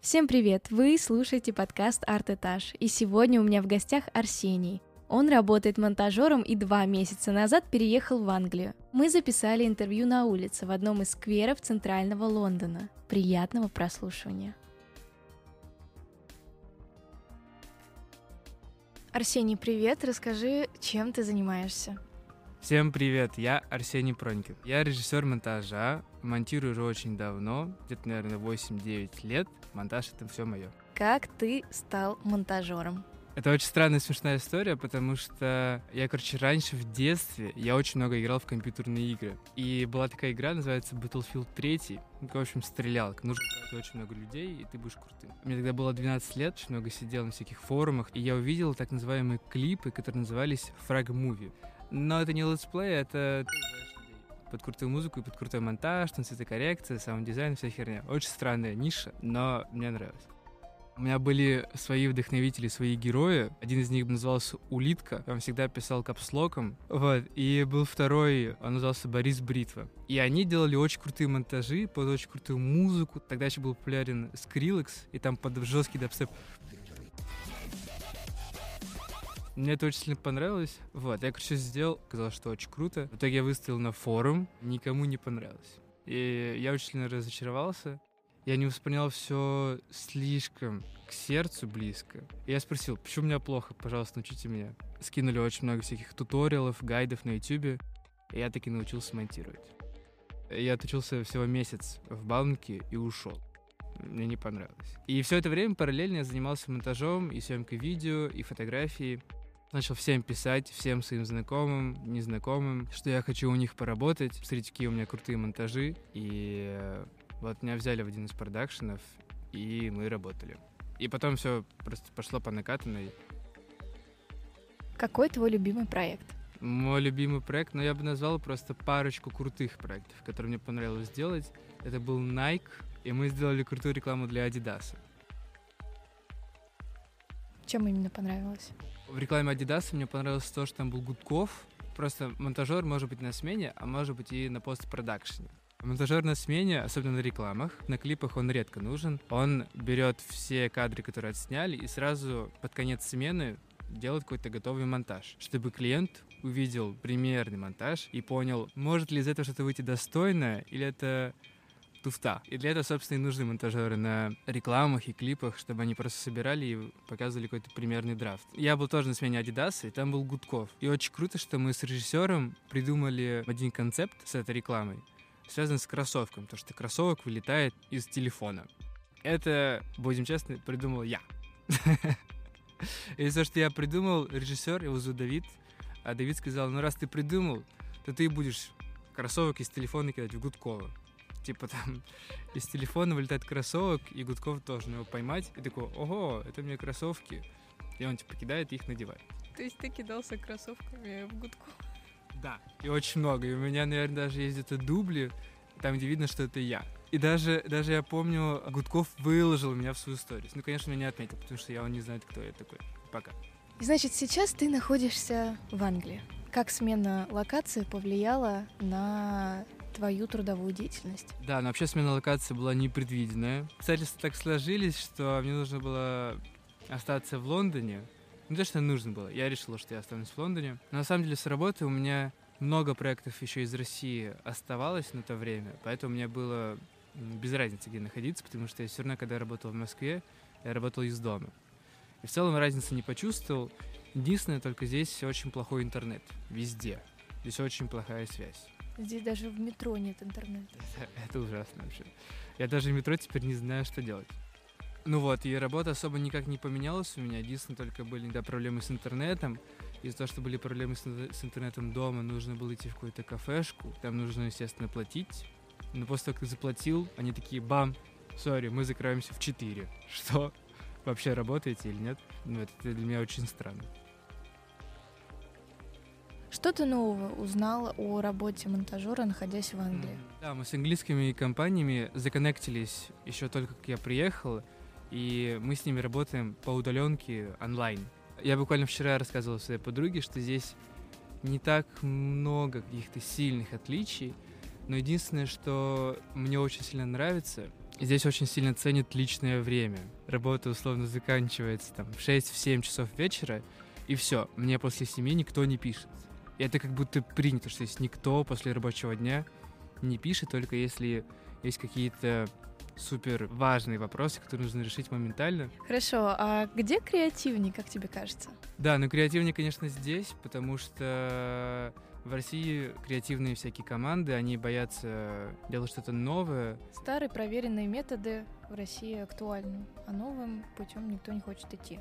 Всем привет! Вы слушаете подкаст Арт Этаж, и сегодня у меня в гостях Арсений. Он работает монтажером и два месяца назад переехал в Англию. Мы записали интервью на улице в одном из скверов центрального Лондона. Приятного прослушивания! Арсений, привет! Расскажи, чем ты занимаешься? Всем привет, я Арсений Пронькин. Я режиссер монтажа, монтирую уже очень давно, где-то, наверное, 8-9 лет. Монтаж — это все мое. Как ты стал монтажером? Это очень странная смешная история, потому что я, короче, раньше в детстве я очень много играл в компьютерные игры. И была такая игра, называется Battlefield 3. Ну, в общем, стрелялка. Нужно брать очень много людей, и ты будешь крутым. Мне тогда было 12 лет, очень много сидел на всяких форумах, и я увидел так называемые клипы, которые назывались Frag Movie. Но это не летсплей, это под крутую музыку и под крутой монтаж, там цветокоррекция, саунд-дизайн, вся херня. Очень странная ниша, но мне нравилось. У меня были свои вдохновители, свои герои. Один из них назывался Улитка. Он всегда писал капслоком. Вот. И был второй, он назывался Борис Бритва. И они делали очень крутые монтажи под очень крутую музыку. Тогда еще был популярен Skrillex, и там под жесткий дабстеп мне это очень сильно понравилось. Вот, я, короче, сделал, сказал, что очень круто. В итоге я выставил на форум, никому не понравилось. И я очень сильно разочаровался. Я не воспринял все слишком к сердцу близко. И я спросил, почему у меня плохо, пожалуйста, научите меня. Скинули очень много всяких туториалов, гайдов на YouTube, и я таки научился монтировать. Я отучился всего месяц в банке и ушел. Мне не понравилось. И все это время параллельно я занимался монтажом и съемкой видео, и фотографией. Начал всем писать, всем своим знакомым, незнакомым, что я хочу у них поработать. Смотрите, какие у меня крутые монтажи. И э, вот меня взяли в один из продакшенов, и мы работали. И потом все просто пошло по накатанной. Какой твой любимый проект? Мой любимый проект, ну я бы назвал просто парочку крутых проектов, которые мне понравилось сделать. Это был Nike, и мы сделали крутую рекламу для Adidas. Чем именно понравилось? В рекламе Adidas мне понравилось то, что там был Гудков. Просто монтажер может быть на смене, а может быть и на постпродакшене. Монтажер на смене, особенно на рекламах, на клипах он редко нужен. Он берет все кадры, которые отсняли, и сразу под конец смены делает какой-то готовый монтаж, чтобы клиент увидел примерный монтаж и понял, может ли из этого что-то выйти достойное, или это туфта. И для этого, собственно, и нужны монтажеры на рекламах и клипах, чтобы они просто собирали и показывали какой-то примерный драфт. Я был тоже на смене Adidas, и там был Гудков. И очень круто, что мы с режиссером придумали один концепт с этой рекламой, связанный с кроссовком, то что кроссовок вылетает из телефона. Это, будем честны, придумал я. И то, что я придумал, режиссер, его зовут Давид, а Давид сказал, ну раз ты придумал, то ты будешь кроссовок из телефона кидать в Гудкова типа там из телефона вылетает кроссовок, и Гудков должен его поймать, и такой, ого, это мне кроссовки. И он типа кидает и их надевает. То есть ты кидался кроссовками в Гудков? Да, и очень много. И у меня, наверное, даже есть это дубли, там, где видно, что это я. И даже, даже я помню, Гудков выложил меня в свою историю. Ну, конечно, меня не отметил, потому что я он не знает, кто я такой. Пока. Значит, сейчас ты находишься в Англии. Как смена локации повлияла на твою трудовую деятельность. Да, но вообще смена локации была непредвиденная. Обстоятельства так сложились, что мне нужно было остаться в Лондоне. Не то, что нужно было, я решила, что я останусь в Лондоне. Но на самом деле с работы у меня много проектов еще из России оставалось на то время, поэтому мне было без разницы, где находиться, потому что я все равно, когда работал в Москве, я работал из дома. И в целом разницы не почувствовал. Единственное, только здесь очень плохой интернет. Везде. Здесь очень плохая связь. Здесь даже в метро нет интернета. Это, ужасно вообще. Я даже в метро теперь не знаю, что делать. Ну вот, и работа особо никак не поменялась у меня. Единственное, только были иногда проблемы с интернетом. Из-за того, что были проблемы с, с интернетом дома, нужно было идти в какую-то кафешку. Там нужно, естественно, платить. Но после того, как заплатил, они такие, бам, сори, мы закрываемся в 4. Что? Вообще работаете или нет? Ну, это для меня очень странно. Что ты нового узнал о работе монтажера, находясь в Англии? Да, мы с английскими компаниями законнектились еще только как я приехал, и мы с ними работаем по удаленке онлайн. Я буквально вчера рассказывал своей подруге, что здесь не так много каких-то сильных отличий, но единственное, что мне очень сильно нравится, здесь очень сильно ценят личное время. Работа условно заканчивается там в 6-7 часов вечера, и все, мне после семьи никто не пишет. И это как будто принято, что есть никто после рабочего дня не пишет, только если есть какие-то супер важные вопросы, которые нужно решить моментально. Хорошо, а где креативнее, как тебе кажется? Да, ну креативнее, конечно, здесь, потому что в России креативные всякие команды, они боятся делать что-то новое. Старые проверенные методы в России актуальны, а новым путем никто не хочет идти.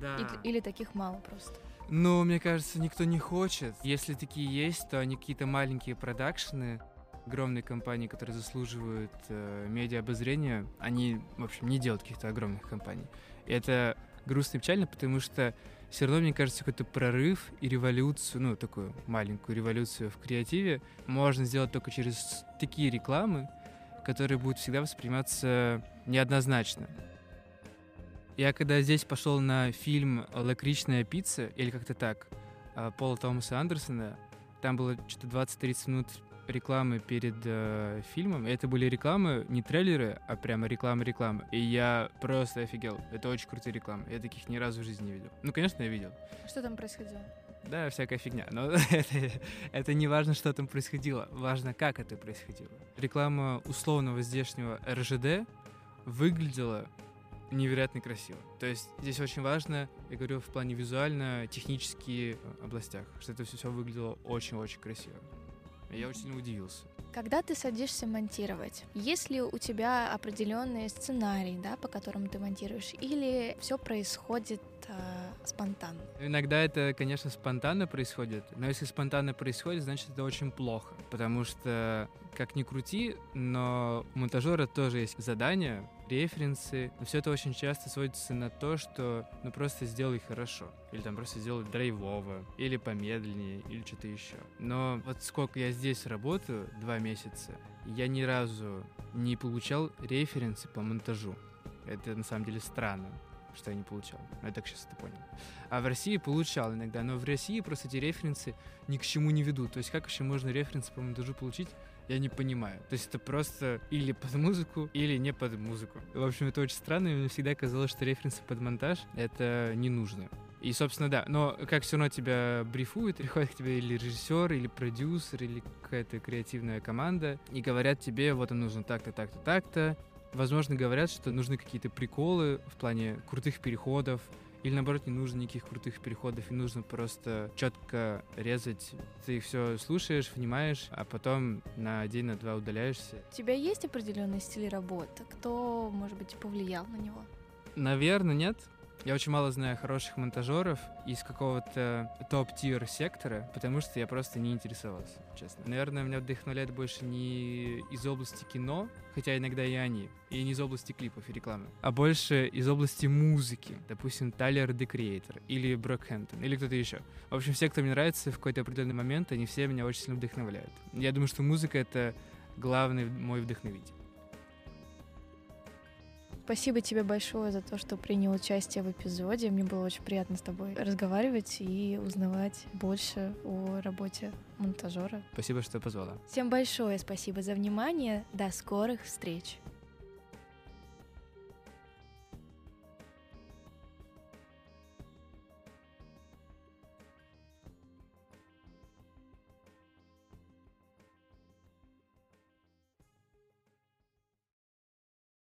Да. Или, или таких мало просто. Ну, мне кажется, никто не хочет. Если такие есть, то они какие-то маленькие продакшены, огромные компании, которые заслуживают э, медиа-обозрения, они, в общем, не делают каких-то огромных компаний. И это грустно и печально, потому что все равно, мне кажется, какой-то прорыв и революцию, ну, такую маленькую революцию в креативе можно сделать только через такие рекламы, которые будут всегда восприниматься неоднозначно. Я когда здесь пошел на фильм «Лакричная пицца», или как-то так, э, Пола Томаса Андерсона, там было что-то 20-30 минут рекламы перед э, фильмом. Это были рекламы, не трейлеры, а прямо реклама-реклама. И я просто офигел. Это очень крутые рекламы. Я таких ни разу в жизни не видел. Ну, конечно, я видел. Что там происходило? Да, всякая фигня. Но это, это не важно, что там происходило. Важно, как это происходило. Реклама условного здешнего РЖД выглядела невероятно красиво. То есть здесь очень важно, я говорю, в плане визуально-технических областях, что это все, выглядело очень-очень красиво. Я очень сильно удивился. Когда ты садишься монтировать, есть ли у тебя определенный сценарий, да, по которому ты монтируешь, или все происходит э, спонтанно? Иногда это, конечно, спонтанно происходит, но если спонтанно происходит, значит это очень плохо, потому что, как ни крути, но у монтажера тоже есть задание, референсы, но все это очень часто сводится на то, что ну просто сделай хорошо, или там просто сделай драйвово, или помедленнее, или что-то еще. Но вот сколько я здесь работаю, два месяца, я ни разу не получал референсы по монтажу. Это на самом деле странно что я не получал. Я так сейчас это понял. А в России получал иногда, но в России просто эти референсы ни к чему не ведут. То есть как еще можно референсы по монтажу получить, я не понимаю. То есть это просто или под музыку, или не под музыку. В общем, это очень странно, и мне всегда казалось, что референсы под монтаж — это не нужно. И, собственно, да, но как все равно тебя брифуют, приходит к тебе или режиссер, или продюсер, или какая-то креативная команда, и говорят тебе, вот он нужно так-то, так-то, так-то. Возможно, говорят, что нужны какие-то приколы в плане крутых переходов, или наоборот, не нужно никаких крутых переходов, и нужно просто четко резать. Ты их все слушаешь, внимаешь, а потом на день, на два удаляешься. У тебя есть определенный стиль работы? Кто, может быть, повлиял на него? Наверное, нет. Я очень мало знаю хороших монтажеров из какого-то топ-тир сектора, потому что я просто не интересовался, честно. Наверное, меня вдохновляет больше не из области кино, хотя иногда и они, и не из области клипов и рекламы, а больше из области музыки. Допустим, Тайлер The Creator или Брокхэмптон или кто-то еще. В общем, все, кто мне нравится в какой-то определенный момент, они все меня очень сильно вдохновляют. Я думаю, что музыка — это главный мой вдохновитель. Спасибо тебе большое за то, что принял участие в эпизоде. Мне было очень приятно с тобой разговаривать и узнавать больше о работе монтажера. Спасибо, что позвала. Всем большое спасибо за внимание. До скорых встреч.